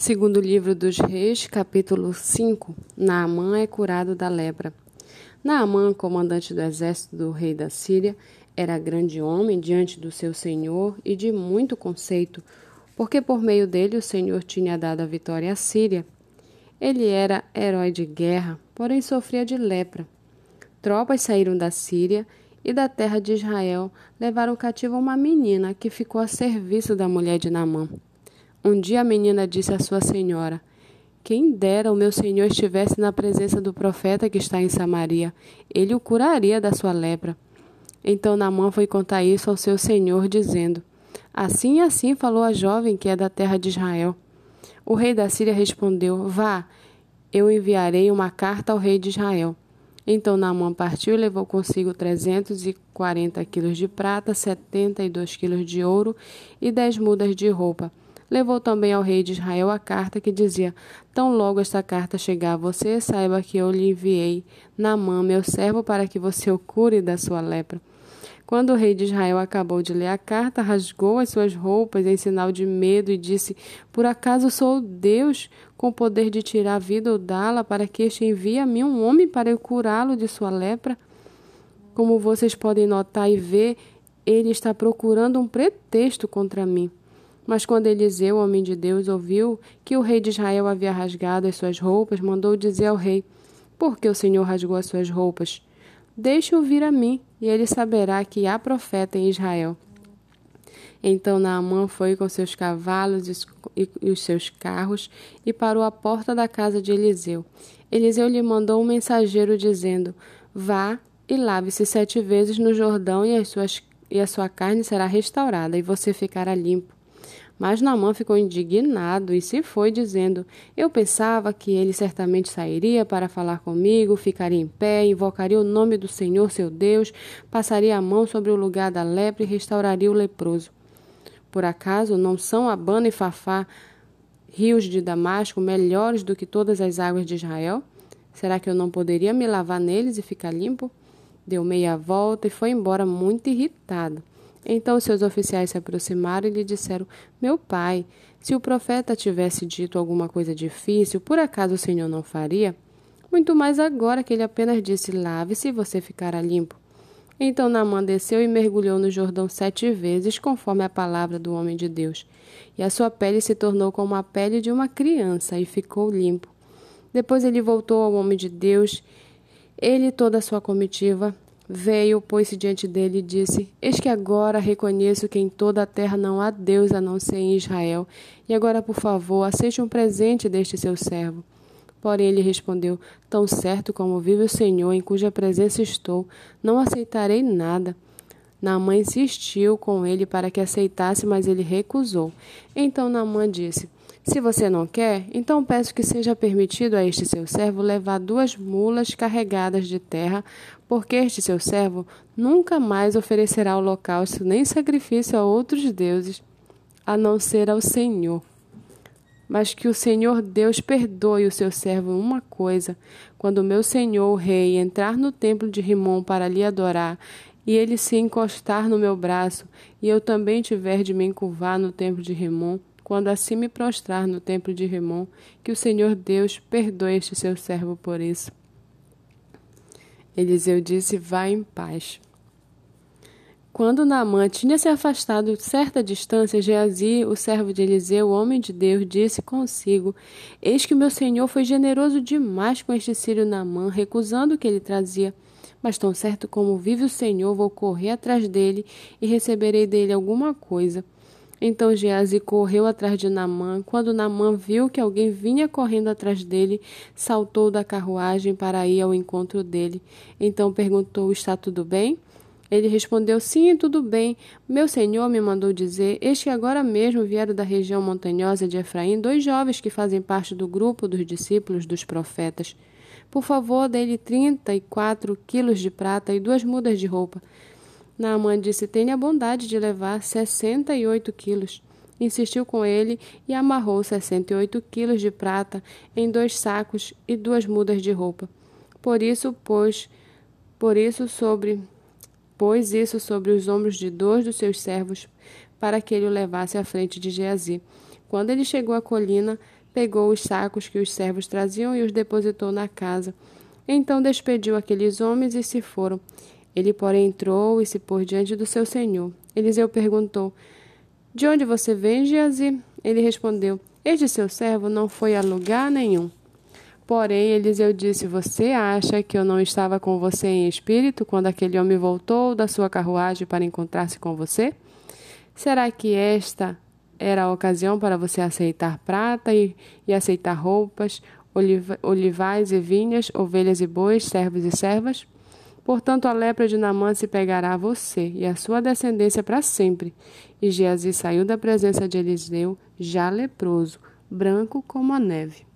Segundo livro dos Reis, capítulo 5, Naamã é curado da lepra. Naamã, comandante do exército do rei da Síria, era grande homem diante do seu senhor e de muito conceito, porque por meio dele o Senhor tinha dado a vitória à Síria. Ele era herói de guerra, porém sofria de lepra. Tropas saíram da Síria e da terra de Israel levaram cativa uma menina que ficou a serviço da mulher de Naamã. Um dia a menina disse à sua senhora: Quem dera o meu senhor estivesse na presença do profeta que está em Samaria, ele o curaria da sua lepra. Então Naamã foi contar isso ao seu senhor, dizendo: Assim e assim falou a jovem que é da terra de Israel. O rei da Síria respondeu: Vá, eu enviarei uma carta ao rei de Israel. Então Naamã partiu e levou consigo trezentos e quarenta quilos de prata, setenta e dois quilos de ouro e dez mudas de roupa Levou também ao rei de Israel a carta que dizia: Tão logo esta carta chegar a você, saiba que eu lhe enviei na mão meu servo para que você o cure da sua lepra. Quando o rei de Israel acabou de ler a carta, rasgou as suas roupas em sinal de medo e disse: Por acaso sou Deus com o poder de tirar a vida ou dá-la, para que este envie a mim um homem para eu curá-lo de sua lepra? Como vocês podem notar e ver, ele está procurando um pretexto contra mim. Mas quando Eliseu, homem de Deus, ouviu que o rei de Israel havia rasgado as suas roupas, mandou dizer ao rei: Por que o Senhor rasgou as suas roupas? Deixe-o vir a mim, e ele saberá que há profeta em Israel. Então Naamã foi com seus cavalos e os seus carros e parou à porta da casa de Eliseu. Eliseu lhe mandou um mensageiro dizendo: Vá e lave-se sete vezes no Jordão, e, as suas, e a sua carne será restaurada, e você ficará limpo. Mas Naamã ficou indignado e se foi, dizendo: Eu pensava que ele certamente sairia para falar comigo, ficaria em pé, invocaria o nome do Senhor seu Deus, passaria a mão sobre o lugar da lepra e restauraria o leproso. Por acaso não são Abana e Fafá, rios de Damasco, melhores do que todas as águas de Israel? Será que eu não poderia me lavar neles e ficar limpo? Deu meia volta e foi embora muito irritado. Então seus oficiais se aproximaram e lhe disseram: Meu pai, se o profeta tivesse dito alguma coisa difícil, por acaso o senhor não faria? Muito mais agora que ele apenas disse: Lave-se e você ficará limpo. Então Naamã desceu e mergulhou no Jordão sete vezes, conforme a palavra do homem de Deus. E a sua pele se tornou como a pele de uma criança e ficou limpo. Depois ele voltou ao homem de Deus, ele e toda a sua comitiva, Veio, pôs-se diante dele e disse: Eis que agora reconheço que em toda a terra não há Deus a não ser em Israel. E agora, por favor, aceite um presente deste seu servo. Porém ele respondeu: Tão certo como vive o Senhor, em cuja presença estou, não aceitarei nada. Naamã insistiu com ele para que aceitasse, mas ele recusou. Então Naamã disse: Se você não quer, então peço que seja permitido a este seu servo levar duas mulas carregadas de terra porque este seu servo nunca mais oferecerá holocausto nem sacrifício a outros deuses, a não ser ao Senhor. Mas que o Senhor Deus perdoe o seu servo uma coisa: quando o meu senhor, o rei, entrar no templo de Rimon para lhe adorar, e ele se encostar no meu braço, e eu também tiver de me encurvar no templo de Rimon, quando assim me prostrar no templo de Rimon, que o Senhor Deus perdoe este seu servo por isso. Eliseu disse: Vá em paz. Quando Naamã tinha se afastado certa distância, Geazi, o servo de Eliseu, o homem de Deus, disse consigo: Eis que o meu senhor foi generoso demais com este sírio Naamã, recusando o que ele trazia. Mas tão certo como vive o Senhor, vou correr atrás dele e receberei dele alguma coisa. Então Geazi correu atrás de Namã. Quando Namã viu que alguém vinha correndo atrás dele, saltou da carruagem para ir ao encontro dele. Então perguntou: Está tudo bem? Ele respondeu: Sim, tudo bem. Meu senhor me mandou dizer: Este agora mesmo vieram da região montanhosa de Efraim dois jovens que fazem parte do grupo dos discípulos dos profetas. Por favor, dê-lhe trinta e quatro quilos de prata e duas mudas de roupa. Naamã disse: Tenha a bondade de levar sessenta e oito quilos. Insistiu com ele e amarrou sessenta e oito quilos de prata em dois sacos e duas mudas de roupa. Por isso, pôs, por isso sobre, pôs isso sobre os ombros de dois dos seus servos, para que ele o levasse à frente de Geazi. Quando ele chegou à colina, pegou os sacos que os servos traziam e os depositou na casa. Então despediu aqueles homens e se foram. Ele, porém, entrou e se pôs diante do seu senhor. Eliseu perguntou: De onde você vem, Geazi? Ele respondeu: Este seu servo não foi a lugar nenhum. Porém, Eliseu disse: Você acha que eu não estava com você em espírito quando aquele homem voltou da sua carruagem para encontrar-se com você? Será que esta era a ocasião para você aceitar prata e, e aceitar roupas, oliva, olivais e vinhas, ovelhas e bois, servos e servas? Portanto, a lepra de Namã se pegará a você e a sua descendência para sempre. E Geazi saiu da presença de Eliseu, já leproso, branco como a neve.